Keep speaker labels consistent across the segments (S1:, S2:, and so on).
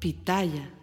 S1: Pitaya.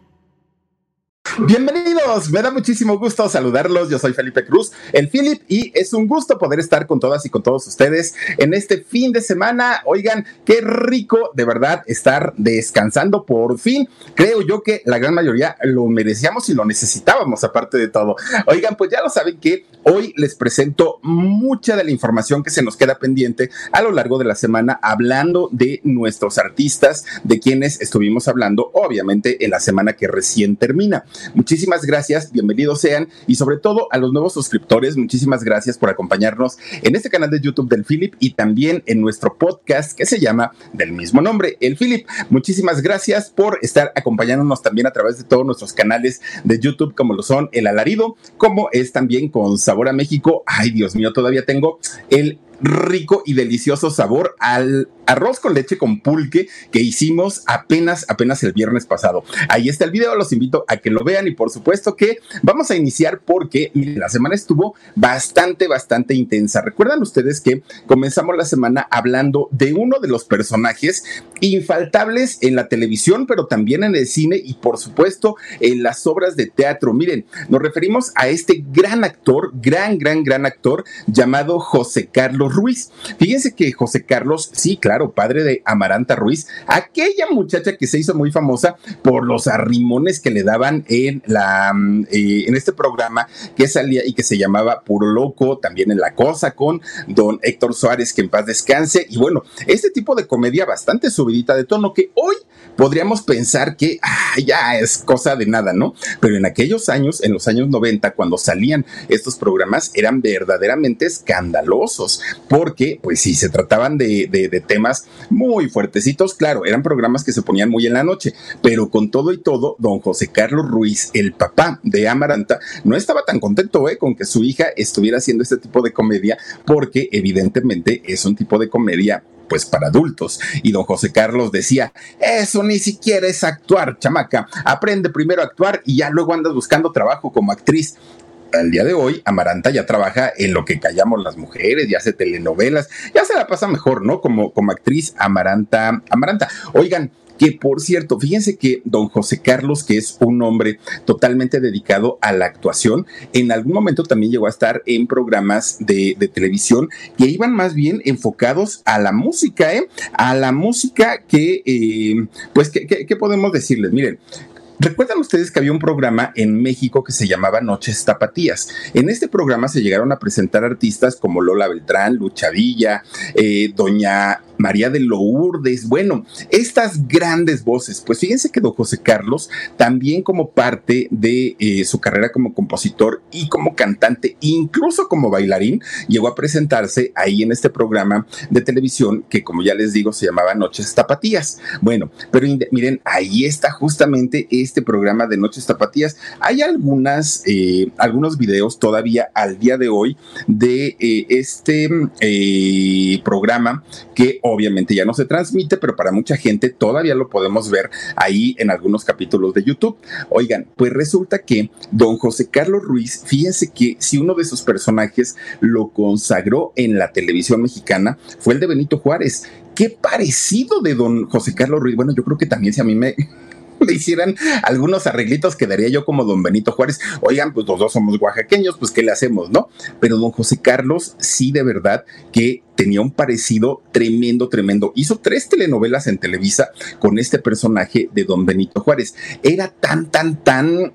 S2: Bienvenidos, me da muchísimo gusto saludarlos. Yo soy Felipe Cruz, el Philip, y es un gusto poder estar con todas y con todos ustedes en este fin de semana. Oigan, qué rico de verdad estar descansando por fin. Creo yo que la gran mayoría lo merecíamos y lo necesitábamos, aparte de todo. Oigan, pues ya lo saben que hoy les presento mucha de la información que se nos queda pendiente a lo largo de la semana, hablando de nuestros artistas, de quienes estuvimos hablando, obviamente, en la semana que recién termina. Muchísimas gracias, bienvenidos sean y sobre todo a los nuevos suscriptores, muchísimas gracias por acompañarnos en este canal de YouTube del Philip y también en nuestro podcast que se llama del mismo nombre, el Philip. Muchísimas gracias por estar acompañándonos también a través de todos nuestros canales de YouTube como lo son El Alarido, como es también con Sabor a México. Ay, Dios mío, todavía tengo el rico y delicioso sabor al arroz con leche con pulque que hicimos apenas, apenas el viernes pasado. Ahí está el video, los invito a que lo vean y por supuesto que vamos a iniciar porque la semana estuvo bastante, bastante intensa. Recuerdan ustedes que comenzamos la semana hablando de uno de los personajes infaltables en la televisión, pero también en el cine y por supuesto en las obras de teatro. Miren, nos referimos a este gran actor, gran, gran, gran actor llamado José Carlos Ruiz. Fíjense que José Carlos, sí, claro, padre de Amaranta Ruiz, aquella muchacha que se hizo muy famosa por los arrimones que le daban en la mm, eh, en este programa que salía y que se llamaba Puro Loco, también en La Cosa con don Héctor Suárez, que en paz descanse. Y bueno, este tipo de comedia bastante subidita de tono que hoy podríamos pensar que ya es cosa de nada, ¿no? Pero en aquellos años, en los años 90, cuando salían estos programas, eran verdaderamente escandalosos porque pues sí, se trataban de, de, temas muy fuertecitos, claro, eran programas que se ponían muy en la noche, pero con todo y todo, don José Carlos Ruiz, el papá de Amaranta, no estaba tan contento ¿eh? con que su hija estuviera haciendo este tipo de comedia, porque evidentemente es un tipo de comedia pues para adultos. Y don José Carlos decía, eso ni siquiera es actuar, chamaca, aprende primero a actuar y ya luego andas buscando trabajo como actriz al día de hoy, Amaranta ya trabaja en lo que callamos las mujeres, ya hace telenovelas, ya se la pasa mejor, ¿no? Como, como actriz Amaranta, Amaranta. Oigan, que por cierto, fíjense que don José Carlos, que es un hombre totalmente dedicado a la actuación, en algún momento también llegó a estar en programas de, televisión que iban más bien enfocados a la música, ¿eh? A la música que, eh, pues, ¿qué podemos decirles? Miren, ¿Recuerdan ustedes que había un programa en México que se llamaba Noches Tapatías? En este programa se llegaron a presentar artistas como Lola Beltrán, Lucha Villa, eh, Doña María de Lourdes, bueno, estas grandes voces. Pues fíjense que don José Carlos, también como parte de eh, su carrera como compositor y como cantante, incluso como bailarín, llegó a presentarse ahí en este programa de televisión que, como ya les digo, se llamaba Noches Tapatías. Bueno, pero miren, ahí está justamente este programa de Noches Tapatías. Hay algunas, eh, algunos videos todavía al día de hoy de eh, este programa que obviamente ya no se transmite, pero para mucha gente todavía lo podemos ver ahí en algunos capítulos de YouTube. Oigan, pues resulta que don José Carlos Ruiz, fíjense que si uno de sus personajes lo consagró en la televisión mexicana fue el de Benito Juárez. Qué parecido de don José Carlos Ruiz. Bueno, yo creo que también si a mí me, me hicieran algunos arreglitos, quedaría yo como don Benito Juárez. Oigan, pues los dos somos oaxaqueños, pues ¿qué le hacemos, no? Pero don José Carlos, sí, de verdad que tenía un parecido tremendo, tremendo. Hizo tres telenovelas en Televisa con este personaje de don Benito Juárez. Era tan, tan, tan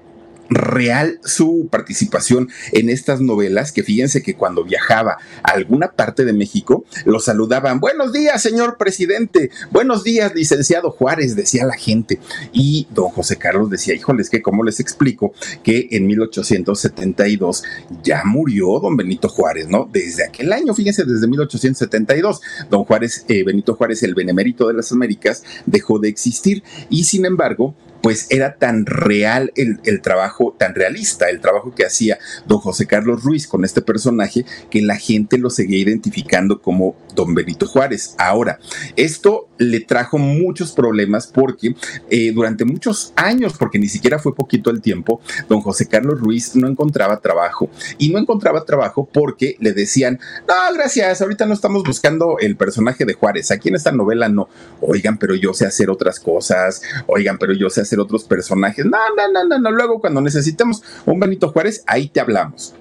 S2: real su participación en estas novelas, que fíjense que cuando viajaba a alguna parte de México, lo saludaban, buenos días, señor presidente, buenos días, licenciado Juárez, decía la gente. Y don José Carlos decía, híjoles, que cómo les explico que en 1872 ya murió don Benito Juárez, ¿no? Desde aquel año, fíjense, desde 1872, don Juárez, eh, Benito Juárez, el benemérito de las Américas, dejó de existir y sin embargo, pues era tan real el, trabajo, tan realista el trabajo que hacía don José Carlos Ruiz con este personaje que la gente lo seguía identificando como don Benito Juárez. Ahora, esto le trajo muchos problemas porque eh, durante muchos años, porque ni siquiera fue poquito el tiempo, don José Carlos Ruiz no encontraba trabajo. Y no encontraba trabajo porque le decían, no, gracias, ahorita no estamos buscando el personaje de Juárez, aquí en esta novela no. Oigan, pero yo sé hacer otras cosas, oigan, pero yo sé hacer otros personajes. No, no, no, no, no. Luego cuando necesitemos un Benito Juárez, ahí te hablamos.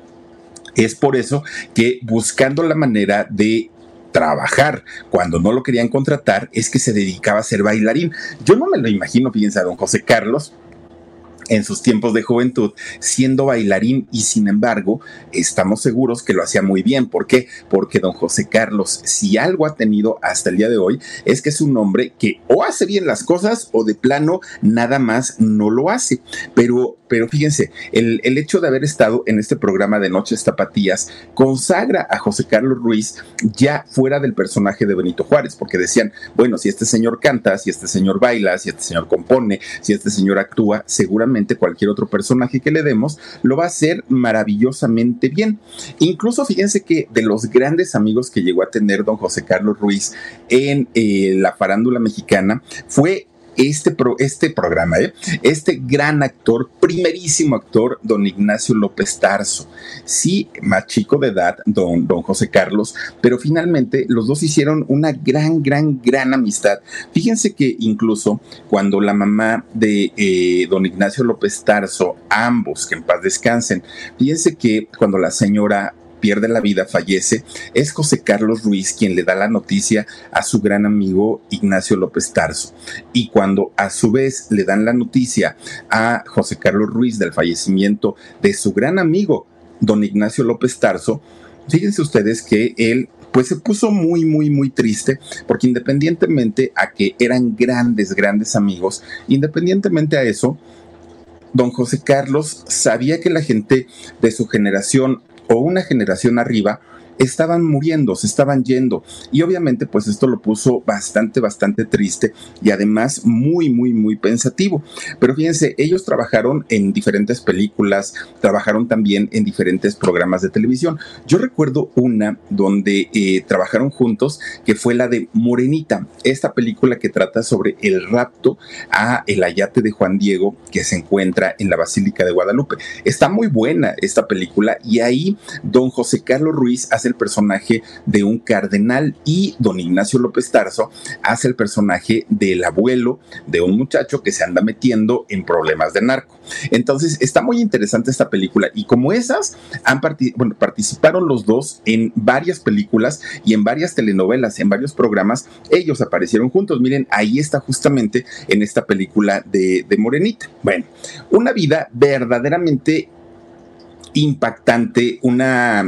S2: Es por eso que buscando la manera de trabajar cuando no lo querían contratar es que se dedicaba a ser bailarín. Yo no me lo imagino, fíjense, a don José Carlos en sus tiempos de juventud siendo bailarín y sin embargo estamos seguros que lo hacía muy bien. ¿Por qué? Porque don José Carlos, si algo ha tenido hasta el día de hoy, es que es un hombre que o hace bien las cosas o de plano nada más no lo hace. Pero pero fíjense, el, el, hecho de haber estado en este programa de Noches Tapatías consagra a José Carlos Ruiz ya fuera del personaje de Benito Juárez, porque decían, bueno, si este señor canta, si este señor baila, si este señor compone, si este señor actúa, seguramente cualquier otro personaje que le demos lo va a hacer maravillosamente bien. Incluso fíjense que de los grandes amigos que llegó a tener don José Carlos Ruiz en eh, la farándula mexicana fue este, este programa, ¿eh? este gran actor, primerísimo actor, don Ignacio López Tarso. Sí, más chico de edad, don, don José Carlos, pero finalmente los dos hicieron una gran, gran, gran amistad. Fíjense que incluso cuando la mamá de eh, don Ignacio López Tarso, ambos, que en paz descansen, fíjense que cuando la señora pierde la vida, fallece, es José Carlos Ruiz quien le da la noticia a su gran amigo Ignacio López Tarso. Y cuando a su vez le dan la noticia a José Carlos Ruiz del fallecimiento de su gran amigo, don Ignacio López Tarso, fíjense ustedes que él pues se puso muy, muy, muy triste, porque independientemente a que eran grandes, grandes amigos, independientemente a eso, don José Carlos sabía que la gente de su generación o una generación arriba estaban muriendo, se estaban yendo. Y obviamente pues esto lo puso bastante, bastante triste y además muy, muy, muy pensativo. Pero fíjense, ellos trabajaron en diferentes películas, trabajaron también en diferentes programas de televisión. Yo recuerdo una donde eh, trabajaron juntos, que fue la de Morenita, esta película que trata sobre el rapto a el ayate de Juan Diego que se encuentra en la Basílica de Guadalupe. Está muy buena esta película y ahí don José Carlos Ruiz hace el personaje de un cardenal y don Ignacio López Tarso hace el personaje del abuelo de un muchacho que se anda metiendo en problemas de narco. Entonces está muy interesante esta película y como esas han bueno, participaron los dos en varias películas y en varias telenovelas, en varios programas, ellos aparecieron juntos. Miren, ahí está justamente en esta película de, de Morenita. Bueno, una vida verdaderamente impactante, una,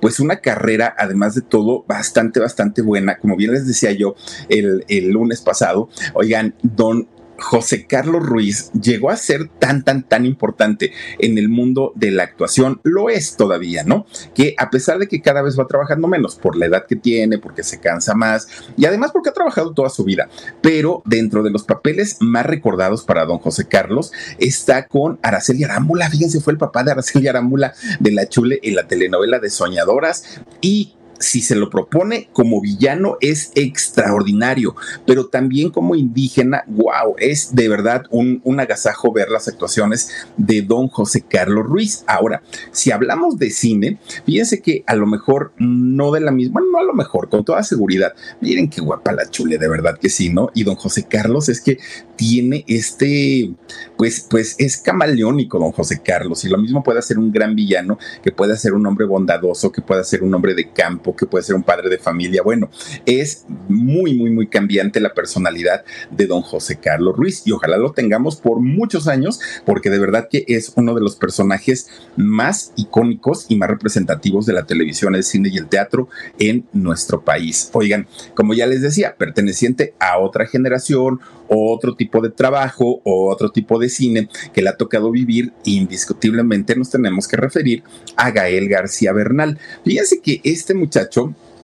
S2: pues una carrera, además de todo, bastante, bastante buena. Como bien les decía yo el, el lunes pasado, oigan, don José Carlos Ruiz llegó a ser tan, tan, tan importante en el mundo de la actuación, lo es todavía, ¿no? Que a pesar de que cada vez va trabajando menos por la edad que tiene, porque se cansa más y además porque ha trabajado toda su vida, pero dentro de los papeles más recordados para don José Carlos está con Araceli Arámbula, fíjense, fue el papá de Araceli Arámbula de la Chule en la telenovela de Soñadoras y si se lo propone como villano es extraordinario, pero también como indígena, wow, es de verdad un, un, agasajo ver las actuaciones de don José Carlos Ruiz. Ahora, si hablamos de cine, fíjense que a lo mejor no de la misma, no a lo mejor, con toda seguridad, miren qué guapa la chule, de verdad que sí, ¿no? Y don José Carlos es que tiene este, pues, pues es camaleónico don José Carlos, y lo mismo puede ser un gran villano, que puede ser un hombre bondadoso, que puede ser un hombre de campo, que puede ser un padre de familia. Bueno, es muy, muy, muy cambiante la personalidad de don José Carlos Ruiz y ojalá lo tengamos por muchos años porque de verdad que es uno de los personajes más icónicos y más representativos de la televisión, el cine y el teatro en nuestro país. Oigan, como ya les decía, perteneciente a otra generación, otro tipo de trabajo o otro tipo de cine que le ha tocado vivir, indiscutiblemente nos tenemos que referir a Gael García Bernal. Fíjense que este muchacho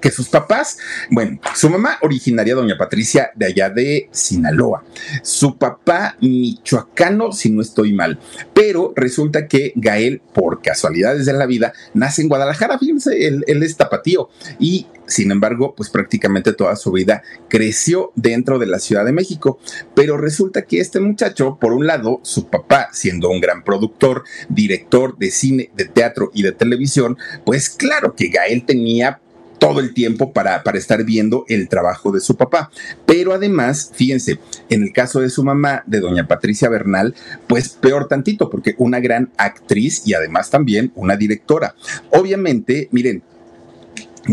S2: Que sus papás. Bueno, su mamá originaria, doña Patricia, de allá de Sinaloa. Su papá, michoacano, si no estoy mal. Pero resulta que Gael, por casualidades de la vida, nace en Guadalajara. Fíjense, él, es tapatío. Y sin embargo, pues prácticamente toda su vida creció dentro de la Ciudad de México. Pero resulta que este muchacho, por un lado, su papá, siendo un gran productor, director de cine, de teatro y de televisión, pues claro que Gael tenía todo el tiempo para, para, estar viendo el trabajo de su papá. Pero además, fíjense, en el caso de su mamá, de doña Patricia Bernal, pues peor tantito, porque una gran actriz y además también una directora. Obviamente, miren,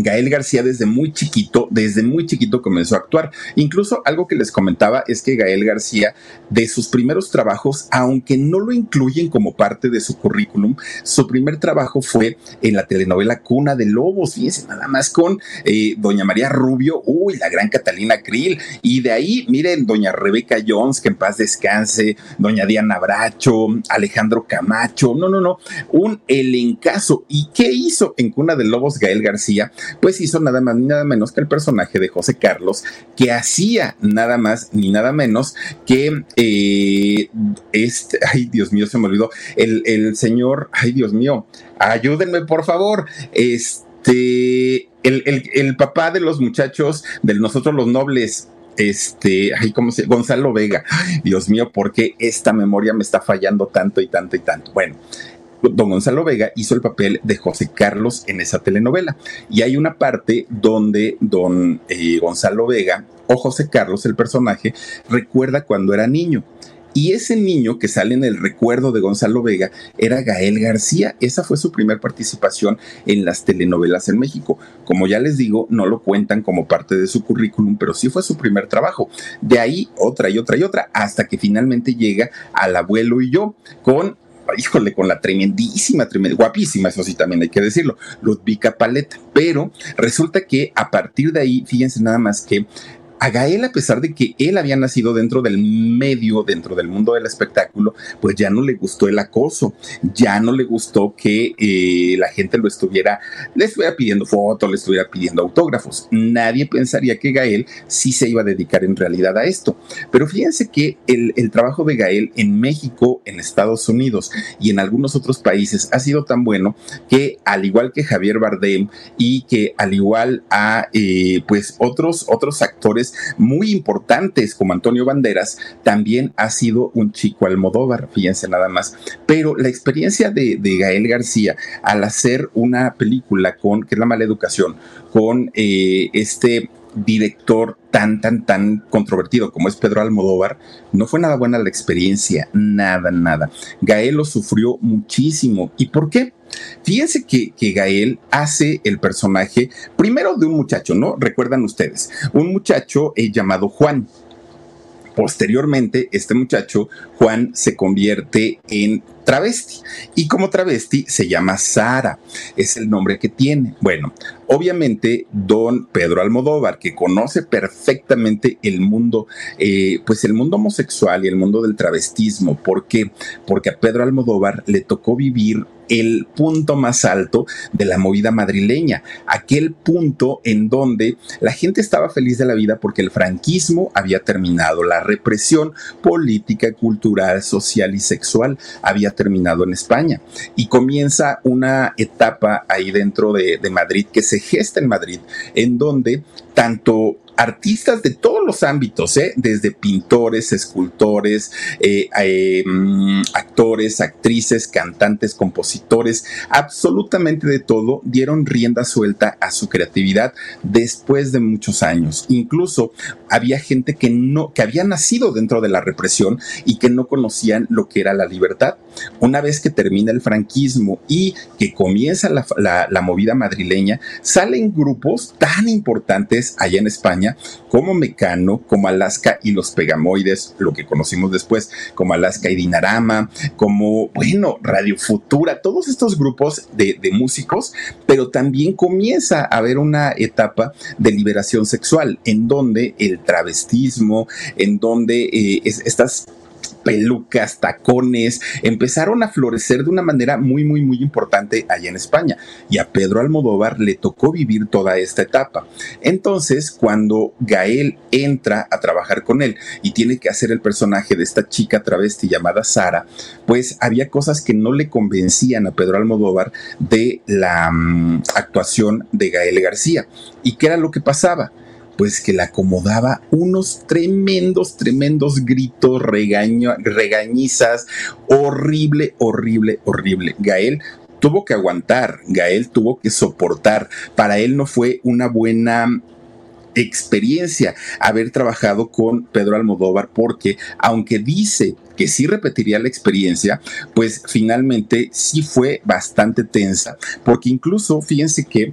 S2: Gael García desde muy chiquito, desde muy chiquito comenzó a actuar. Incluso algo que les comentaba es que Gael García, de sus primeros trabajos, aunque no lo incluyen como parte de su currículum, su primer trabajo fue en la telenovela Cuna de Lobos, fíjense, nada más con eh, Doña María Rubio, uy, la gran Catalina Krill, y de ahí, miren, Doña Rebeca Jones, que en paz descanse, Doña Diana Bracho, Alejandro Camacho, no, no, no, un elencazo. ¿Y qué hizo en Cuna de Lobos Gael García? Pues hizo nada más ni nada menos que el personaje de José Carlos, que hacía nada más ni nada menos que eh, este, ay Dios mío, se me olvidó, el, el señor, ay Dios mío, ayúdenme por favor, este, el, el, el papá de los muchachos, de nosotros los nobles, este, ay, ¿cómo se Gonzalo Vega. Dios mío, ¿por qué esta memoria me está fallando tanto y tanto y tanto? Bueno, don Gonzalo Vega hizo el papel de José Carlos en esa telenovela. Y hay una parte donde don eh, Gonzalo Vega o José Carlos, el personaje, recuerda cuando era niño. Y ese niño que sale en el recuerdo de Gonzalo Vega era Gael García. Esa fue su primera participación en las telenovelas en México. Como ya les digo, no lo cuentan como parte de su currículum, pero sí fue su primer trabajo. De ahí otra y otra y otra, hasta que finalmente llega al abuelo y yo con híjole, con la tremendísima, guapísima, eso sí también hay que decirlo, Ludvika Paleta. Pero resulta que a partir de ahí, fíjense nada más que a Gael, a pesar de que él había nacido dentro del medio, dentro del mundo del espectáculo, pues ya no le gustó el acoso, ya no le gustó que eh, la gente lo estuviera, le estuviera pidiendo fotos, le estuviera pidiendo autógrafos. Nadie pensaría que Gael sí se iba a dedicar en realidad a esto. Pero fíjense que el, el trabajo de Gael en México, en Estados Unidos y en algunos otros países ha sido tan bueno que al igual que Javier Bardem y que al igual a eh, pues otros, otros actores, muy importantes como Antonio Banderas, también ha sido un chico Almodóvar, fíjense nada más. Pero la experiencia de, Gael García al hacer una película con, que es La Mala Educación, con eh, este director tan, tan, tan controvertido como es Pedro Almodóvar, no fue nada buena la experiencia, nada, nada. Gael lo sufrió muchísimo. ¿Y por qué? Fíjense que, que, Gael hace el personaje primero de un muchacho, ¿no? Recuerdan ustedes, un muchacho eh, llamado Juan. Posteriormente, este muchacho, Juan, se convierte en travesti. Y como travesti se llama Sara, es el nombre que tiene. Bueno, obviamente don Pedro Almodóvar, que conoce perfectamente el mundo, eh, pues el mundo homosexual y el mundo del travestismo. ¿Por qué? Porque a Pedro Almodóvar le tocó vivir el punto más alto de la movida madrileña, aquel punto en donde la gente estaba feliz de la vida porque el franquismo había terminado, la represión política, cultural, social y sexual había terminado en España. Y comienza una etapa ahí dentro de, Madrid que se gesta en Madrid, en donde tanto artistas de todos los ámbitos, ¿eh? desde pintores, escultores, eh, eh, mm, actores, actrices, cantantes, compositores, absolutamente de todo, dieron rienda suelta a su creatividad después de muchos años. Incluso había gente que no, que había nacido dentro de la represión y que no conocían lo que era la libertad. Una vez que termina el franquismo y que comienza la, la movida madrileña, salen grupos tan importantes allá en España como Mecano, como Alaska y los Pegamoides, lo que conocimos después como Alaska y Dinarama, como, bueno, Radio Futura, todos estos grupos de, músicos, pero también comienza a haber una etapa de liberación sexual en donde el travestismo, en donde eh, estas pelucas, tacones, empezaron a florecer de una manera muy, muy, muy importante allá en España. Y a Pedro Almodóvar le tocó vivir toda esta etapa. Entonces, cuando Gael entra a trabajar con él y tiene que hacer el personaje de esta chica travesti llamada Sara, pues había cosas que no le convencían a Pedro Almodóvar de la mm, actuación de Gael García. ¿Y qué era lo que pasaba? Pues que le acomodaba unos tremendos, tremendos gritos, regañizas, horrible, horrible, horrible. Gael tuvo que aguantar, Gael tuvo que soportar. Para él no fue una buena experiencia haber trabajado con Pedro Almodóvar porque aunque dice que sí repetiría la experiencia, pues finalmente sí fue bastante tensa, porque incluso fíjense que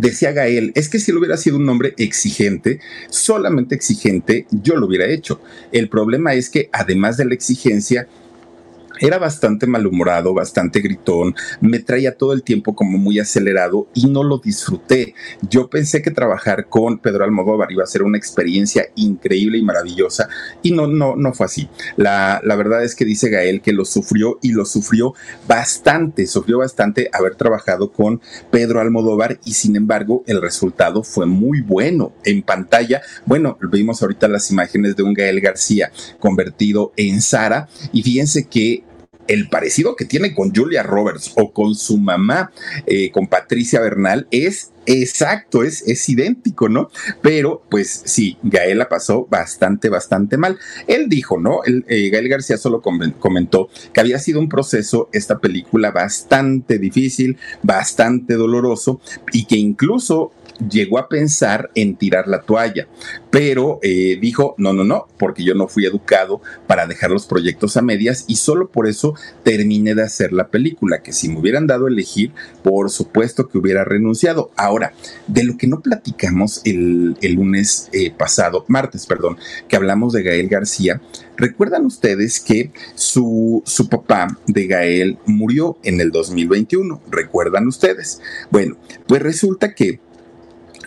S2: Decía Gael, es que si él hubiera sido un hombre exigente, solamente exigente, yo lo hubiera hecho. El problema es que además de la exigencia, era bastante malhumorado, bastante gritón, me traía todo el tiempo como muy acelerado y no lo disfruté. Yo pensé que trabajar con Pedro Almodóvar iba a ser una experiencia increíble y maravillosa y no, no, no fue así. La, la verdad es que dice Gael que lo sufrió y lo sufrió bastante, sufrió bastante haber trabajado con Pedro Almodóvar y sin embargo el resultado fue muy bueno en pantalla. Bueno, vimos ahorita las imágenes de un Gael García convertido en Sara y fíjense que el parecido que tiene con Julia Roberts o con su mamá, eh, con Patricia Bernal, es exacto, es, es idéntico, ¿no? Pero pues sí, Gael la pasó bastante, bastante mal. Él dijo, ¿no? Eh, Gael García solo comentó que había sido un proceso, esta película, bastante difícil, bastante doloroso y que incluso llegó a pensar en tirar la toalla, pero eh, dijo, no, no, no, porque yo no fui educado para dejar los proyectos a medias y solo por eso terminé de hacer la película, que si me hubieran dado a elegir, por supuesto que hubiera renunciado. Ahora, de lo que no platicamos el, lunes eh, pasado, martes, perdón, que hablamos de Gael García, ¿recuerdan ustedes que su, su papá de Gael murió en el 2021? ¿Recuerdan ustedes? Bueno, pues resulta que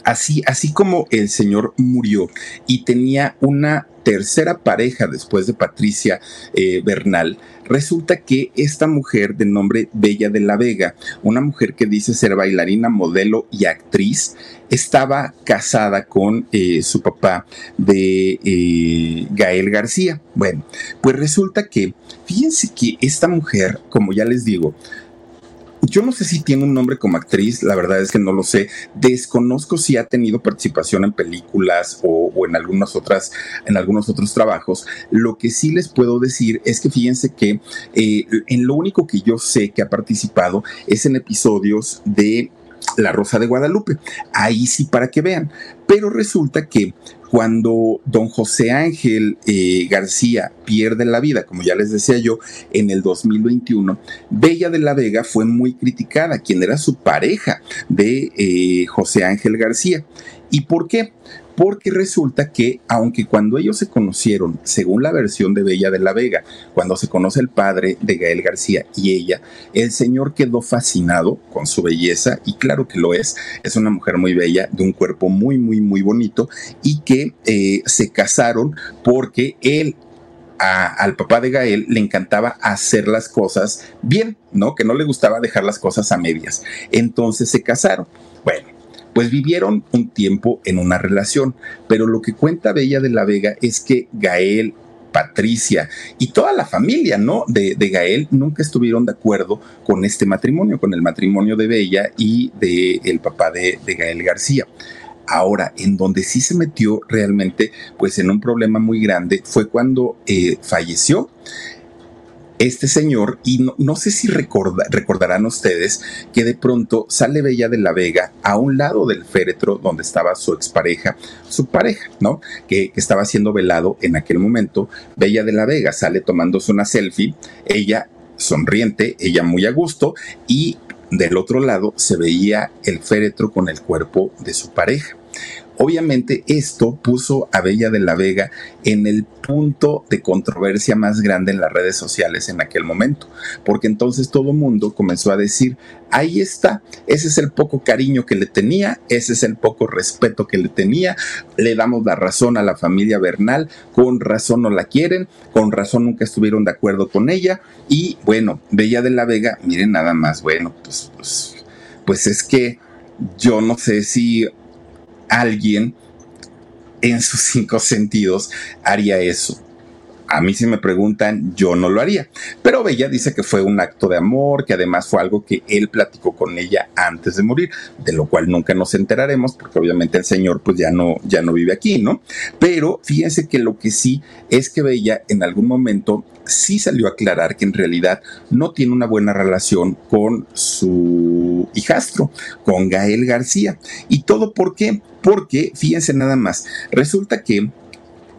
S2: Así, así como el señor murió y tenía una tercera pareja después de Patricia eh, Bernal, resulta que esta mujer de nombre Bella de la Vega, una mujer que dice ser bailarina, modelo y actriz, estaba casada con eh, su papá de eh, Gael García. Bueno, pues resulta que, fíjense que esta mujer, como ya les digo, yo no sé si tiene un nombre como actriz, la verdad es que no lo sé. Desconozco si ha tenido participación en películas o, en algunas otras, en algunos otros trabajos. Lo que sí les puedo decir es que fíjense que eh, en lo único que yo sé que ha participado es en episodios de La Rosa de Guadalupe. Ahí sí para que vean. Pero resulta que cuando don José Ángel eh, García pierde la vida, como ya les decía yo, en el 2021, Bella de la Vega fue muy criticada, quien era su pareja de eh, José Ángel García. ¿Y por qué? Porque resulta que, aunque cuando ellos se conocieron, según la versión de Bella de la Vega, cuando se conoce el padre de Gael García y ella, el señor quedó fascinado con su belleza, y claro que lo es, es una mujer muy bella, de un cuerpo muy, muy, muy bonito, y que eh, se casaron porque él al papá de Gael le encantaba hacer las cosas bien, ¿no? Que no le gustaba dejar las cosas a medias. Entonces se casaron. Pues vivieron un tiempo en una relación, pero lo que cuenta Bella de la Vega es que Gael, Patricia y toda la familia, ¿no? De, Gael nunca estuvieron de acuerdo con este matrimonio, con el matrimonio de Bella y de el papá de, Gael García. Ahora, en donde sí se metió realmente, pues en un problema muy grande, fue cuando eh, falleció este señor, y no, sé si recordarán ustedes que de pronto sale Bella de la Vega a un lado del féretro donde estaba su expareja, su pareja, ¿no? Que, que estaba siendo velado en aquel momento. Bella de la Vega sale tomándose una selfie, ella sonriente, ella muy a gusto, y del otro lado se veía el féretro con el cuerpo de su pareja. Obviamente esto puso a Bella de la Vega en el punto de controversia más grande en las redes sociales en aquel momento, porque entonces todo el mundo comenzó a decir, ahí está, ese es el poco cariño que le tenía, ese es el poco respeto que le tenía, le damos la razón a la familia Bernal, con razón no la quieren, con razón nunca estuvieron de acuerdo con ella, y bueno, Bella de la Vega, miren nada más, bueno, pues, pues, pues es que yo no sé si alguien en sus cinco sentidos haría eso. A mí si me preguntan, yo no lo haría. Pero Bella dice que fue un acto de amor, que además fue algo que él platicó con ella antes de morir, de lo cual nunca nos enteraremos, porque obviamente el señor pues ya no, ya no vive aquí, ¿no? Pero fíjense que lo que sí es que Bella en algún momento sí salió a aclarar que en realidad no tiene una buena relación con su hijastro, con Gael García. ¿Y todo por qué? Porque, fíjense nada más, resulta que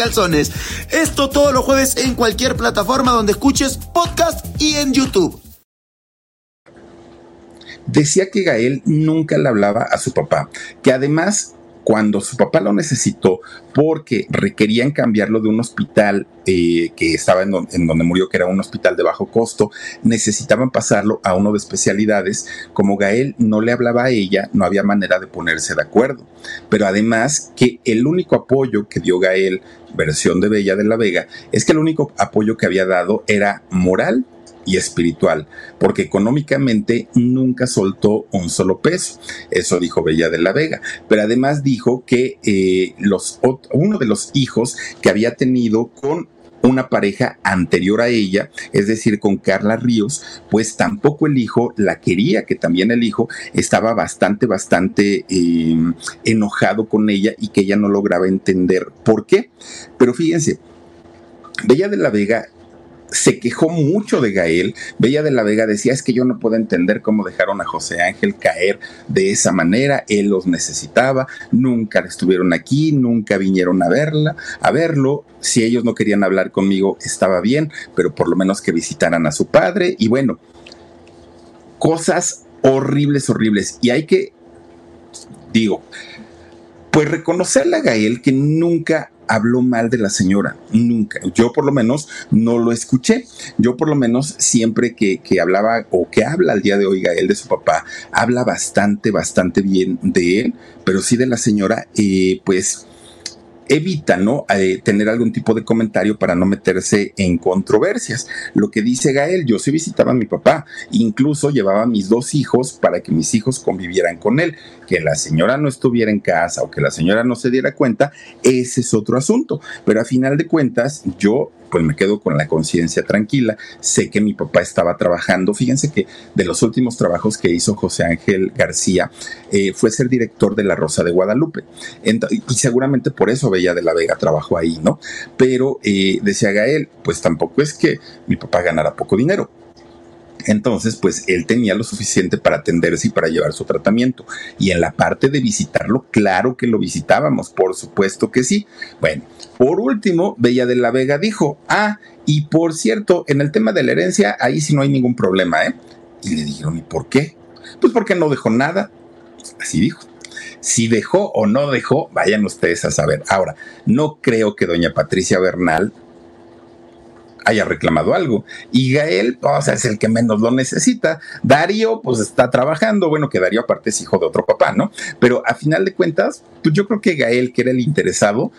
S1: calzones. Esto todos los jueves en cualquier plataforma donde escuches podcast y en YouTube.
S2: Decía que Gael nunca le hablaba a su papá, que además cuando su papá lo necesitó porque requerían cambiarlo de un hospital eh, que estaba en, en, donde murió, que era un hospital de bajo costo, necesitaban pasarlo a uno de especialidades. Como Gael no le hablaba a ella, no había manera de ponerse de acuerdo. Pero además que el único apoyo que dio Gael, versión de Bella de la Vega, es que el único apoyo que había dado era moral y espiritual, porque económicamente nunca soltó un solo peso. Eso dijo Bella de la Vega. Pero además dijo que eh, los, uno de los hijos que había tenido con una pareja anterior a ella, es decir, con Carla Ríos, pues tampoco el hijo la quería, que también el hijo estaba bastante, bastante eh, enojado con ella y que ella no lograba entender por qué. Pero fíjense, Bella de la Vega se quejó mucho de Gael. Bella de la Vega decía, es que yo no puedo entender cómo dejaron a José Ángel caer de esa manera, él los necesitaba, nunca estuvieron aquí, nunca vinieron a verla, a verlo, si ellos no querían hablar conmigo estaba bien, pero por lo menos que visitaran a su padre y bueno, cosas horribles, horribles. Y hay que, digo, pues reconocerle a Gael que nunca habló mal de la señora, nunca. Yo por lo menos no lo escuché. Yo por lo menos siempre que, hablaba o que habla al día de hoy Gael de su papá, habla bastante, bastante bien de él, pero sí de la señora, eh, pues evita ¿no? Eh, tener algún tipo de comentario para no meterse en controversias. Lo que dice Gael, yo sí visitaba a mi papá, incluso llevaba a mis dos hijos para que mis hijos convivieran con él. Que la señora no estuviera en casa o que la señora no se diera cuenta, ese es otro asunto. Pero a final de cuentas, yo pues me quedo con la conciencia tranquila. Sé que mi papá estaba trabajando. Fíjense que de los últimos trabajos que hizo José Ángel García eh, fue ser director de La Rosa de Guadalupe. y seguramente por eso Bella de la Vega trabajó ahí, ¿no? Pero eh, decía Gael, pues tampoco es que mi papá ganara poco dinero entonces, pues él tenía lo suficiente para atenderse y para llevar su tratamiento. Y en la parte de visitarlo, claro que lo visitábamos, por supuesto que sí. Bueno, por último, Bella de la Vega dijo, ah, y por cierto, en el tema de la herencia, ahí sí no hay ningún problema, ¿eh? Y le dijeron, ¿y por qué? Pues porque no dejó nada. Así dijo. Si dejó o no dejó, vayan ustedes a saber. Ahora, no creo que doña Patricia Bernal haya reclamado algo. Y Gael, o sea, es el que menos lo necesita. Darío, pues está trabajando. Bueno, que Darío aparte es hijo de otro papá, ¿no? Pero a final de cuentas, pues yo creo que Gael, que era el interesado,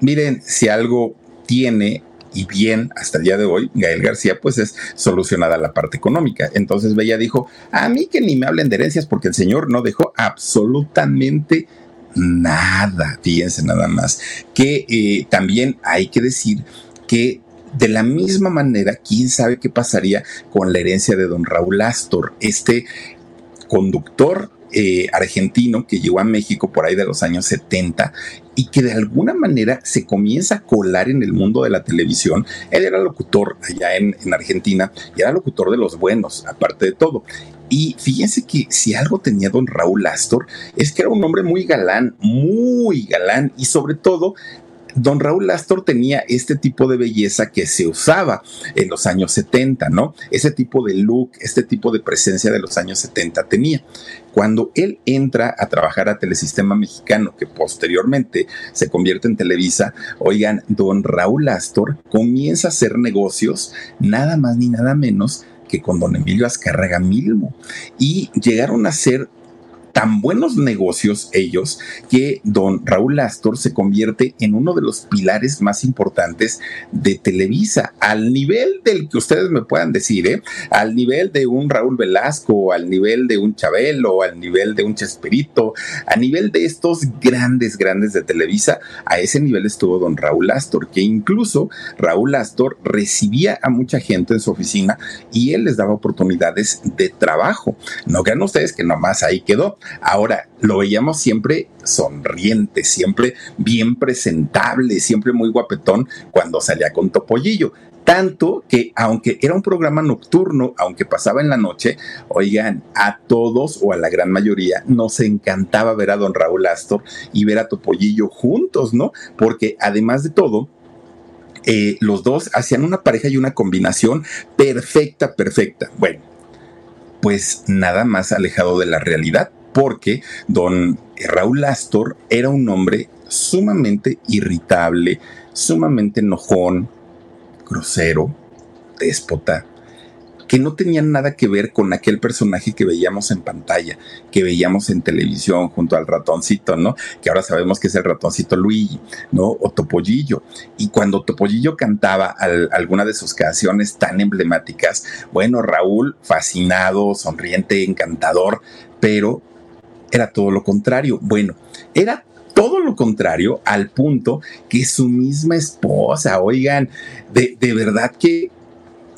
S2: miren, si algo tiene y bien hasta el día de hoy, Gael García, pues es solucionada la parte económica. Entonces Bella dijo, a mí que ni me hablen de herencias porque el señor no dejó absolutamente nada, fíjense nada más, que eh, también hay que decir que de la misma manera, quién sabe qué pasaría con la herencia de don Raúl Astor, este conductor eh, argentino que llegó a México por ahí de los años 70 y que de alguna manera se comienza a colar en el mundo de la televisión. Él era locutor allá en, en Argentina y era locutor de los buenos, aparte de todo. Y fíjense que si algo tenía don Raúl Astor es que era un hombre muy galán, muy galán y sobre todo don Raúl Astor tenía este tipo de belleza que se usaba en los años 70, ¿no? Ese tipo de look, este tipo de presencia de los años 70 tenía. Cuando él entra a trabajar a Telesistema Mexicano, que posteriormente se convierte en Televisa, oigan, don Raúl Astor comienza a hacer negocios, nada más ni nada menos que con don Emilio Azcárraga Milmo. Y llegaron a ser tan buenos negocios ellos que don Raúl Astor se convierte en uno de los pilares más importantes de Televisa, al nivel del que ustedes me puedan decir, ¿eh? al nivel de un Raúl Velasco, al nivel de un Chabelo, al nivel de un Chespirito, a nivel de estos grandes, grandes de Televisa, a ese nivel estuvo don Raúl Astor, que incluso Raúl Astor recibía a mucha gente en su oficina y él les daba oportunidades de trabajo. No crean ustedes que nomás ahí quedó. Ahora, lo veíamos siempre sonriente, siempre bien presentable, siempre muy guapetón cuando salía con Topollillo. Tanto que aunque era un programa nocturno, aunque pasaba en la noche, oigan, a todos o a la gran mayoría nos encantaba ver a don Raúl Astor y ver a Topollillo juntos, ¿no? Porque además de todo, eh, los dos hacían una pareja y una combinación perfecta, perfecta. Bueno, pues nada más alejado de la realidad porque don Raúl Astor era un hombre sumamente irritable, sumamente enojón, grosero, déspota, que no tenía nada que ver con aquel personaje que veíamos en pantalla, que veíamos en televisión junto al ratoncito, ¿no? Que ahora sabemos que es el ratoncito Luigi, ¿no? O Topollillo. Y cuando Topollillo cantaba alguna de sus canciones tan emblemáticas, bueno, Raúl, fascinado, sonriente, encantador, pero era todo lo contrario. Bueno, era todo lo contrario al punto que su misma esposa, oigan, de, de verdad que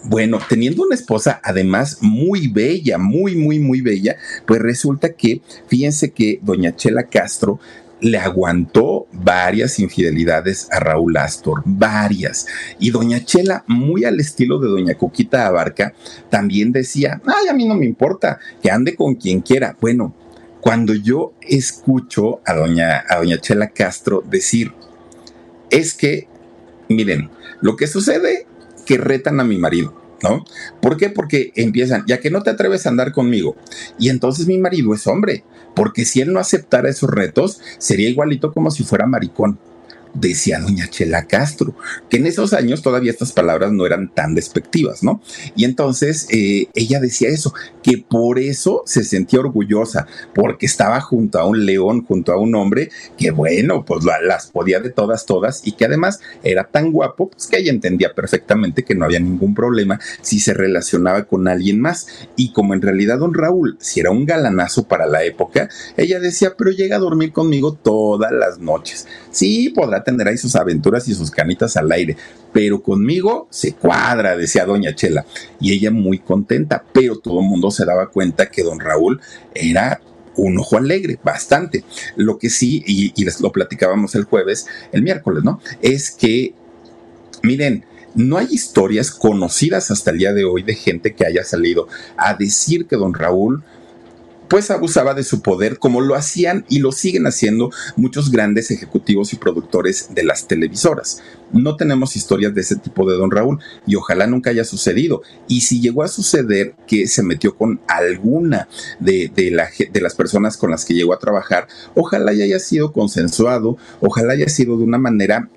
S2: bueno, teniendo una esposa además muy bella, muy, muy, muy bella, pues resulta que, fíjense que doña Chela Castro le aguantó varias infidelidades a Raúl Astor, varias. Y doña Chela, muy al estilo de doña Coquita Abarca, también decía, ay, a mí no me importa, que ande con quien quiera. Bueno, cuando yo escucho a doña, a doña Chela Castro decir, es que, miren, lo que sucede que retan a mi marido. ¿No? ¿Por qué? Porque empiezan, ya que no te atreves a andar conmigo. Y entonces mi marido es hombre, porque si él no aceptara esos retos, sería igualito como si fuera maricón decía doña Chela Castro, que en esos años todavía estas palabras no eran tan despectivas, ¿no? Y entonces eh, ella decía eso, que por eso se sentía orgullosa, porque estaba junto a un león, junto a un hombre, que bueno, pues las podía de todas, todas, y que además era tan guapo, pues que ella entendía perfectamente que no había ningún problema si se relacionaba con alguien más. Y como en realidad don Raúl, si era un galanazo para la época, ella decía, pero llega a dormir conmigo todas las noches. Sí, podrá tener ahí sus aventuras y sus canitas al aire, pero conmigo se cuadra, decía doña Chela. Y ella muy contenta, pero todo el mundo se daba cuenta que don Raúl era un ojo alegre, bastante. Lo que sí, y, y les lo platicábamos el jueves, el miércoles, ¿no? Es que, miren, no hay historias conocidas hasta el día de hoy de gente que haya salido a decir que don Raúl pues abusaba de su poder como lo hacían y lo siguen haciendo muchos grandes ejecutivos y productores de las televisoras. No tenemos historias de ese tipo de don Raúl y ojalá nunca haya sucedido. Y si llegó a suceder que se metió con alguna de, las personas con las que llegó a trabajar, ojalá haya sido consensuado, ojalá haya sido de una manera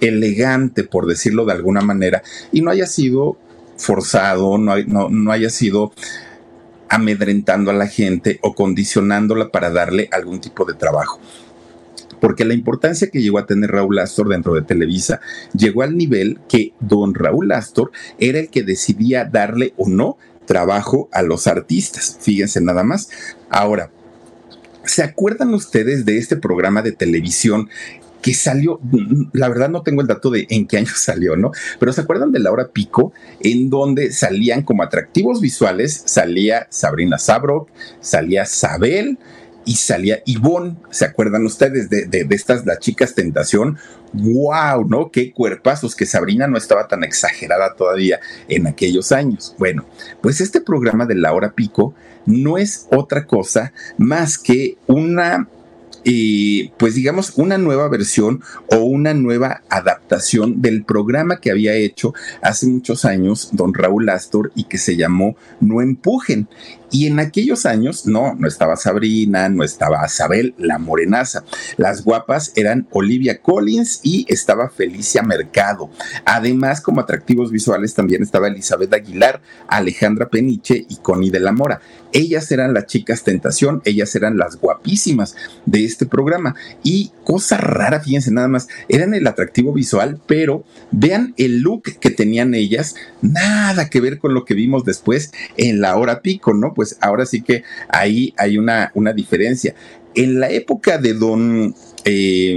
S2: elegante, por decirlo de alguna manera, y no haya sido forzado, no haya sido amedrentando a la gente o condicionándola para darle algún tipo de trabajo porque la importancia que llegó a tener Raúl Astor dentro de Televisa llegó al nivel que don Raúl Astor era el que decidía darle o no trabajo a los artistas. Fíjense nada más. Ahora, ¿se acuerdan ustedes de este programa de televisión que salió, la verdad no tengo el dato de en qué año salió, ¿no? Pero ¿se acuerdan de la hora pico? En donde salían como atractivos visuales, salía Sabrina Sabrok, salía Sabel, y salía Ivonne, ¿se acuerdan ustedes de, de, estas, las chicas tentación? ¡Wow! ¿No? Qué cuerpazos, que Sabrina no estaba tan exagerada todavía en aquellos años. Bueno, pues este programa de la hora pico no es otra cosa más que una pues digamos, una nueva versión o una nueva adaptación del programa que había hecho hace muchos años don Raúl Astor y que se llamó No Empujen. Y en aquellos años, no, no estaba Sabrina, no estaba Isabel, la morenaza. Las guapas eran Olivia Collins y estaba Felicia Mercado. Además, como atractivos visuales también estaba Elizabeth Aguilar, Alejandra Peniche y Connie de la Mora. Ellas eran las chicas tentación, ellas eran las guapísimas de este programa. Y cosa rara, fíjense nada más, eran el atractivo visual, pero vean el look que tenían ellas, nada que ver con lo que vimos después en la hora pico, ¿no? Pues ahora sí que ahí hay una, una diferencia. En la época de don... Eh,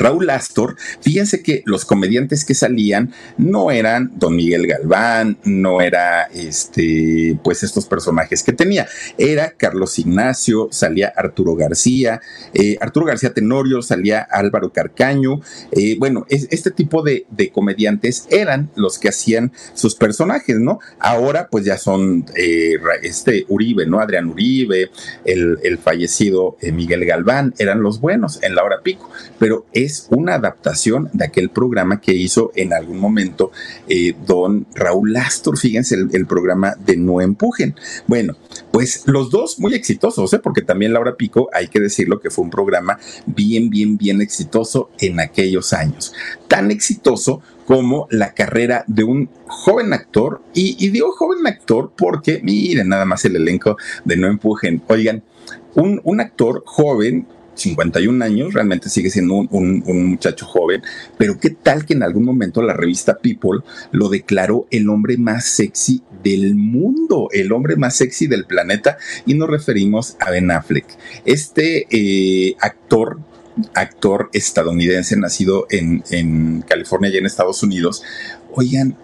S2: Raúl Astor, fíjense que los comediantes que salían no eran Don Miguel Galván, no era este, pues estos personajes que tenía, era Carlos Ignacio, salía Arturo García, eh, Arturo García Tenorio, salía Álvaro Carcaño, eh, bueno, es, este tipo de, comediantes eran los que hacían sus personajes, ¿no? Ahora pues ya son eh, este Uribe, ¿no? Adrián Uribe, el, el fallecido Miguel Galván, eran los buenos en la hora pico, pero es una adaptación de aquel programa que hizo en algún momento eh, don Raúl Astor, fíjense el, programa de No Empujen. Bueno, pues los dos muy exitosos, ¿eh? porque también Laura Pico, hay que decirlo que fue un programa bien, bien, bien exitoso en aquellos años. Tan exitoso como la carrera de un joven actor, y, digo joven actor porque miren nada más el elenco de No Empujen. Oigan, un actor joven 51 años, realmente sigue siendo un, muchacho joven, pero qué tal que en algún momento la revista People lo declaró el hombre más sexy del mundo, el hombre más sexy del planeta, y nos referimos a Ben Affleck. Este eh, actor actor estadounidense nacido en, en California y en Estados Unidos, oigan,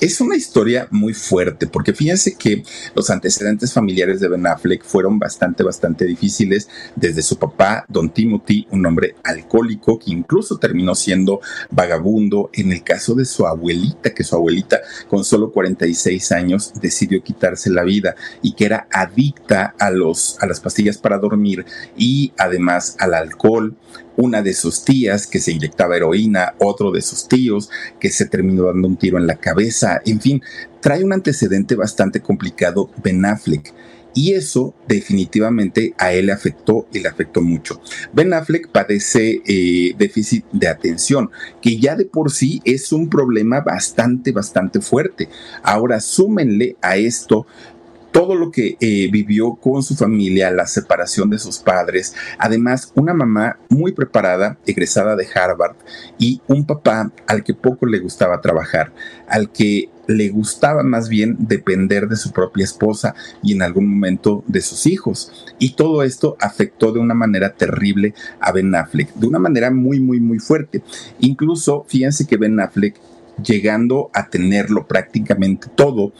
S2: es una historia muy fuerte, porque fíjense que los antecedentes familiares de Ben Affleck fueron bastante, bastante difíciles. Desde su papá, Don Timothy, un hombre alcohólico que incluso terminó siendo vagabundo. En el caso de su abuelita, que su abuelita con solo 46 años decidió quitarse la vida y que era adicta a, los, a las pastillas para dormir y además al alcohol una de sus tías que se inyectaba heroína, otro de sus tíos que se terminó dando un tiro en la cabeza, en fin, trae un antecedente bastante complicado Ben Affleck. Y eso definitivamente a él le afectó y le afectó mucho. Ben Affleck padece eh, déficit de atención, que ya de por sí es un problema bastante, bastante fuerte. Ahora súmenle a esto todo lo que eh, vivió con su familia, la separación de sus padres, además una mamá muy preparada, egresada de Harvard, y un papá al que poco le gustaba trabajar, al que le gustaba más bien depender de su propia esposa y en algún momento de sus hijos. Y todo esto afectó de una manera terrible a Ben Affleck, de una manera muy, muy, muy fuerte. Incluso, fíjense que Ben Affleck llegando a tenerlo prácticamente todo,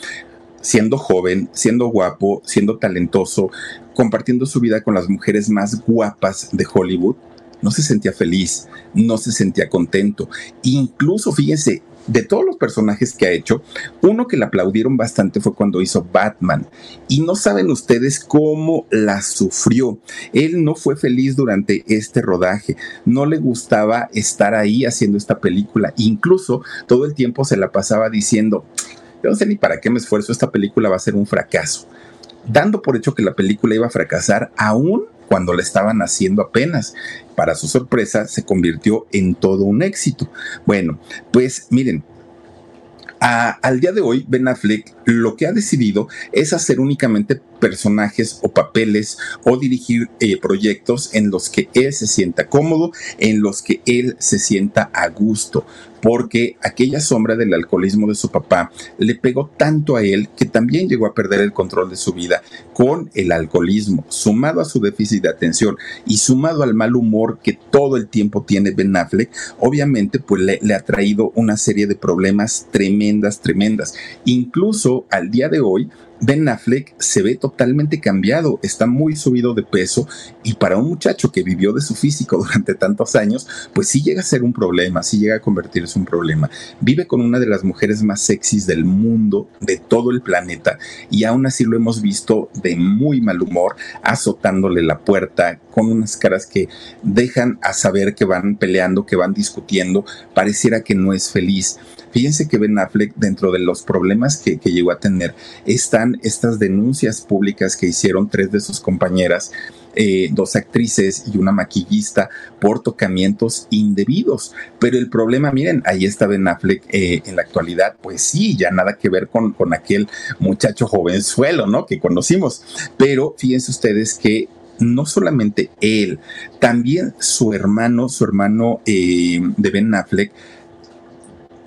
S2: siendo joven, siendo guapo, siendo talentoso, compartiendo su vida con las mujeres más guapas de Hollywood, no se sentía feliz, no se sentía contento. Incluso, fíjense, de todos los personajes que ha hecho, uno que le aplaudieron bastante fue cuando hizo Batman. Y no saben ustedes cómo la sufrió. Él no fue feliz durante este rodaje. No le gustaba estar ahí haciendo esta película. Incluso todo el tiempo se la pasaba diciendo, no sé ni para qué me esfuerzo, esta película va a ser un fracaso. dando por hecho que la película iba a fracasar aún cuando la estaban haciendo apenas. Para su sorpresa, se convirtió en todo un éxito. Bueno, pues miren, al día de hoy, Ben Affleck lo que ha decidido es hacer únicamente personajes o papeles o dirigir eh, proyectos en los que él se sienta cómodo, en los que él se sienta a gusto, porque aquella sombra del alcoholismo de su papá le pegó tanto a él que también llegó a perder el control de su vida con el alcoholismo, sumado a su déficit de atención y sumado al mal humor que todo el tiempo tiene Ben Affleck, obviamente pues le, le ha traído una serie de problemas tremendas, tremendas. Incluso al día de hoy, Ben Affleck se ve totalmente cambiado, está muy subido de peso y para un muchacho que vivió de su físico durante tantos años, pues sí llega a ser un problema, sí llega a convertirse en un problema. Vive con una de las mujeres más sexys del mundo, de todo el planeta, y aún así lo hemos visto de muy mal humor, azotándole la puerta, con unas caras que dejan a saber que van peleando, que van discutiendo, pareciera que no es feliz. Fíjense que Ben Affleck, dentro de los problemas que, llegó a tener, están estas denuncias públicas que hicieron tres de sus compañeras. Eh, dos actrices y una maquillista por tocamientos indebidos. Pero el problema, miren, ahí está Ben Affleck eh, en la actualidad, pues sí, ya nada que ver con, con aquel muchacho jovenzuelo, ¿no? Que conocimos. Pero fíjense ustedes que no solamente él, también su hermano, su hermano eh, de Ben Affleck,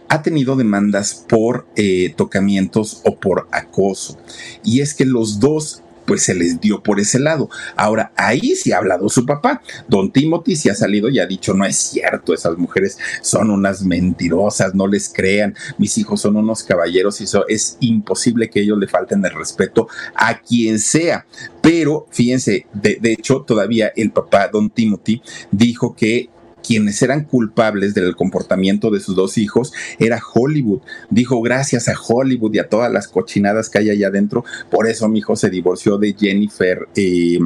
S2: ha tenido demandas por eh, tocamientos o por acoso. Y es que los dos pues se les dio por ese lado. Ahora, ahí sí ha hablado su papá. Don Timothy sí ha salido y ha dicho, no es cierto, esas mujeres son unas mentirosas, no les crean, mis hijos son unos caballeros y eso es imposible que ellos le falten el respeto a quien sea. Pero fíjense, de, de hecho, todavía el papá, don Timothy, dijo que quienes eran culpables del comportamiento de sus dos hijos era Hollywood. Dijo, gracias a Hollywood y a todas las cochinadas que hay allá adentro, por eso mi hijo se divorció de Jennifer, eh,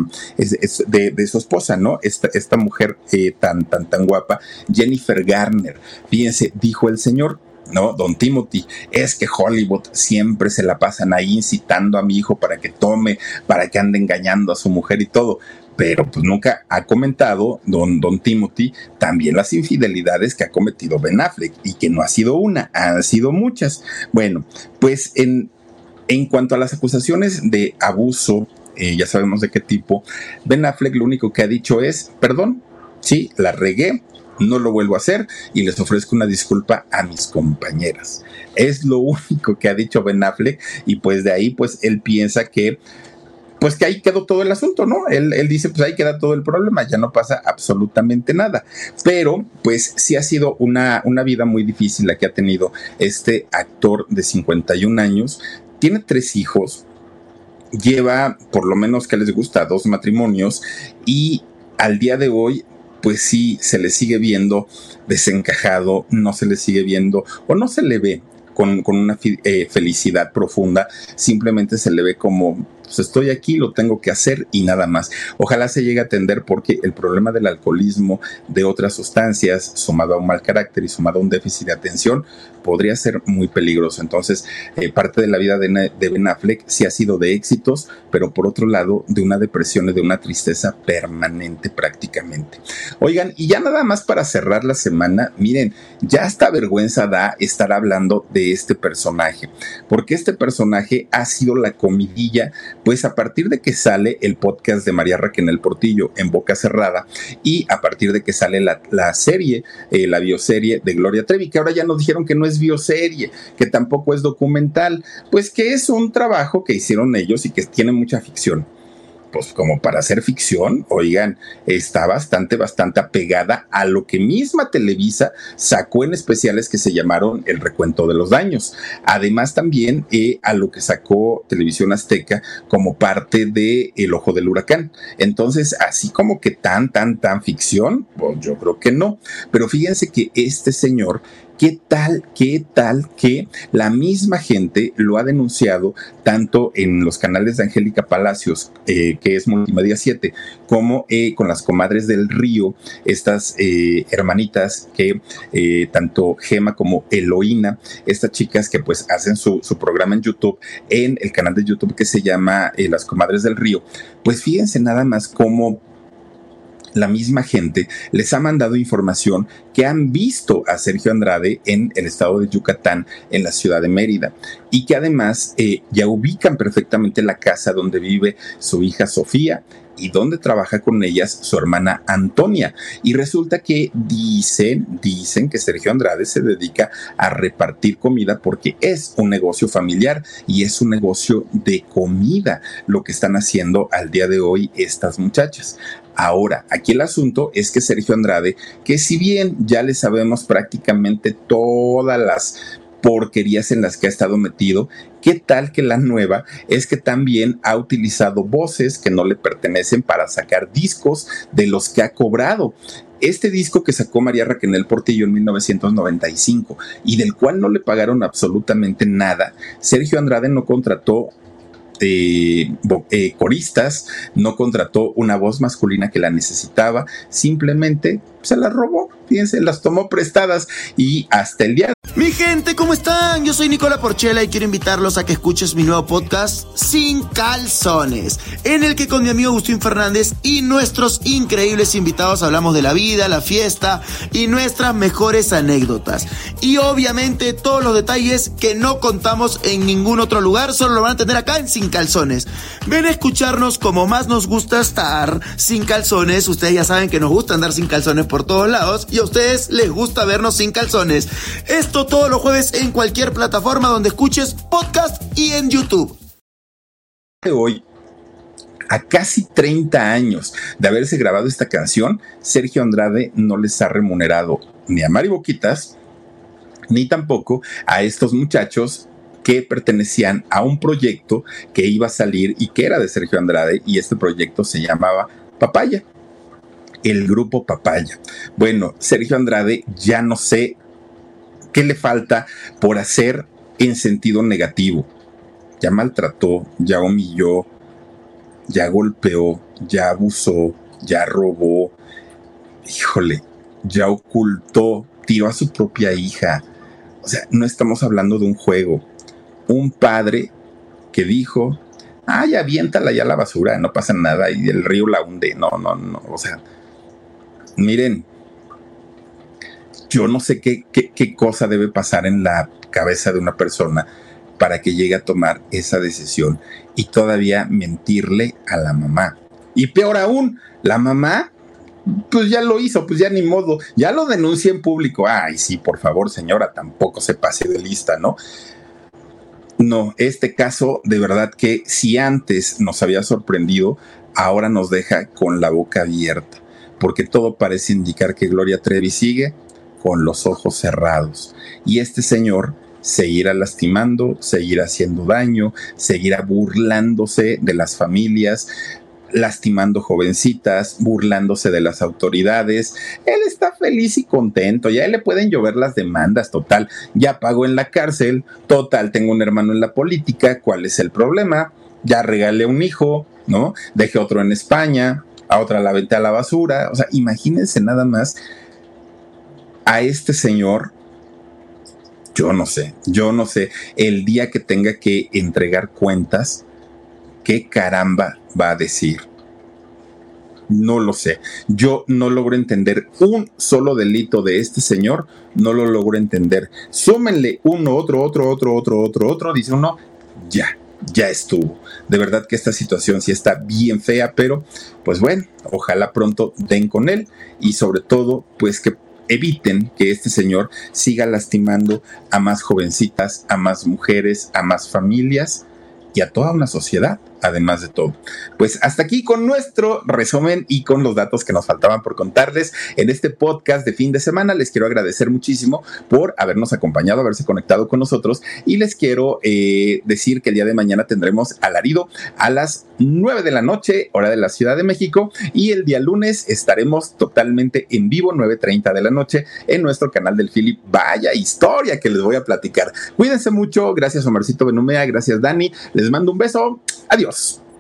S2: de, su esposa, ¿no? Esta, esta mujer eh, tan, tan, tan guapa, Jennifer Garner. Fíjense, dijo el señor, ¿no? Don Timothy, es que Hollywood siempre se la pasan ahí incitando a mi hijo para que tome, para que ande engañando a su mujer y todo pero pues nunca ha comentado don, don Timothy también las infidelidades que ha cometido Ben Affleck y que no ha sido una, han sido muchas. Bueno, pues en, en cuanto a las acusaciones de abuso, eh, ya sabemos de qué tipo, Ben Affleck lo único que ha dicho es, perdón, sí, la regué, no lo vuelvo a hacer y les ofrezco una disculpa a mis compañeras. Es lo único que ha dicho Ben Affleck y pues de ahí pues él piensa que pues que ahí quedó todo el asunto, ¿no? Él, dice, pues ahí queda todo el problema, ya no pasa absolutamente nada. Pero, pues sí ha sido una, una vida muy difícil la que ha tenido este actor de 51 años. Tiene tres hijos, lleva, por lo menos que les gusta, dos matrimonios y al día de hoy pues sí se le sigue viendo desencajado, no se le sigue viendo o no se le ve con, una eh, felicidad profunda, simplemente se le ve como pues estoy aquí, lo tengo que hacer y nada más. Ojalá se llegue a atender porque el problema del alcoholismo, de otras sustancias, sumado a un mal carácter y sumado a un déficit de atención, podría ser muy peligroso. Entonces, eh, parte de la vida de, de, Ben Affleck sí ha sido de éxitos, pero por otro lado, de una depresión y de una tristeza permanente prácticamente. Oigan, y ya nada más para cerrar la semana, miren, ya hasta vergüenza da estar hablando de este personaje, porque este personaje ha sido la comidilla pues a partir de que sale el podcast de María Raquel Portillo en boca cerrada y a partir de que sale la, serie, eh, la bioserie de Gloria Trevi, que ahora ya nos dijeron que no es bioserie, que tampoco es documental, pues que es un trabajo que hicieron ellos y que tiene mucha ficción pues como para hacer ficción, oigan, está bastante, bastante apegada a lo que misma Televisa sacó en especiales que se llamaron El recuento de los daños. Además también eh, a lo que sacó Televisión Azteca como parte de El Ojo del Huracán. Entonces, así como que tan, tan, tan ficción, pues yo creo que no. Pero fíjense que este señor ¿Qué tal, qué tal que la misma gente lo ha denunciado tanto en los canales de Angélica Palacios, eh, que es Multimedia 7, como eh, con las comadres del río, estas eh, hermanitas que tanto Gema como Eloína, estas chicas que pues hacen su, su, programa en YouTube, en el canal de YouTube que se llama Las Comadres del Río, pues fíjense nada más cómo la misma gente les ha mandado información que han visto a Sergio Andrade en el estado de Yucatán, en la ciudad de Mérida, y que además eh, ya ubican perfectamente la casa donde vive su hija Sofía y donde trabaja con ellas su hermana Antonia. Y resulta que dicen, dicen que Sergio Andrade se dedica a repartir comida porque es un negocio familiar y es un negocio de comida lo que están haciendo al día de hoy estas muchachas. Ahora, aquí el asunto es que Sergio Andrade, que si bien ya le sabemos prácticamente todas las porquerías en las que ha estado metido, ¿qué tal que la nueva es que también ha utilizado voces que no le pertenecen para sacar discos de los que ha cobrado? Este disco que sacó María Raquel Portillo en 1995 y del cual no le pagaron absolutamente nada, Sergio Andrade no contrató este, eh, coristas, no contrató una voz masculina que la necesitaba, simplemente se la robó, fíjense, las tomó prestadas y hasta el día
S1: mi gente, ¿cómo están? Yo soy Nicola Porchela y quiero invitarlos a que escuches mi nuevo podcast Sin Calzones, en el que con mi amigo Agustín Fernández y nuestros increíbles invitados hablamos de la vida, la fiesta y nuestras mejores anécdotas. Y obviamente todos los detalles que no contamos en ningún otro lugar, solo lo van a tener acá en Sin Calzones. Ven a escucharnos como más nos gusta estar sin calzones. Ustedes ya saben que nos gusta andar sin calzones por todos lados y a ustedes les gusta vernos sin calzones. Esto todos los jueves en cualquier plataforma donde escuches podcast y en YouTube.
S2: Hoy, a casi 30 años de haberse grabado esta canción, Sergio Andrade no les ha remunerado ni a Mari Boquitas, ni tampoco a estos muchachos que pertenecían a un proyecto que iba a salir y que era de Sergio Andrade y este proyecto se llamaba Papaya el grupo Papaya. Bueno, Sergio Andrade ya no sé ¿Qué le falta por hacer en sentido negativo? Ya maltrató, ya humilló, ya golpeó, ya abusó, ya robó, híjole, ya ocultó, tiró a su propia hija. O sea, no estamos hablando de un juego. Un padre que dijo, ay, aviéntala ya la basura, no pasa nada y el río la hunde. No, no, no. O sea, miren, yo no sé qué, qué, cosa debe pasar en la cabeza de una persona para que llegue a tomar esa decisión y todavía mentirle a la mamá. Y peor aún, la mamá, pues ya lo hizo, pues ya ni modo, ya lo denuncia en público. Ay, sí, por favor, señora, tampoco se pase de lista, ¿no? No, este caso de verdad que si antes nos había sorprendido, ahora nos deja con la boca abierta, porque todo parece indicar que Gloria Trevi sigue con los ojos cerrados. Y este señor seguirá lastimando, seguirá haciendo daño, seguirá burlándose de las familias, lastimando jovencitas, burlándose de las autoridades. Él está feliz y contento, ya le pueden llover las demandas, total, ya pagó en la cárcel, total, tengo un hermano en la política, ¿cuál es el problema? Ya regalé un hijo, ¿no? Dejé otro en España, a otra la vente a la basura, o sea, imagínense nada más a este señor, yo no sé, yo no sé, el día que tenga que entregar cuentas, ¿qué caramba va a decir? No lo sé. Yo no logro entender un solo delito de este señor, no lo logro entender. Súmenle uno, otro, otro, otro, otro, otro, otro, dice uno, ya, ya estuvo. De verdad que esta situación sí está bien fea, pero pues bueno, ojalá pronto den con él y sobre todo, pues que eviten que este señor siga lastimando a más jovencitas, a más mujeres, a más familias y a toda una sociedad. Además de todo. Pues hasta aquí con nuestro resumen y con los datos que nos faltaban por contarles en este podcast de fin de semana. Les quiero agradecer muchísimo por habernos acompañado, haberse conectado con nosotros y les quiero eh, decir que el día de mañana tendremos alarido a las 9 de la noche, hora de la Ciudad de México, y el día lunes estaremos totalmente en vivo, 9.30 de la noche, en nuestro canal del Philip. Vaya historia que les voy a platicar. Cuídense mucho, gracias Omarcito Benumea, gracias Dani, les mando un beso, adiós. Adios.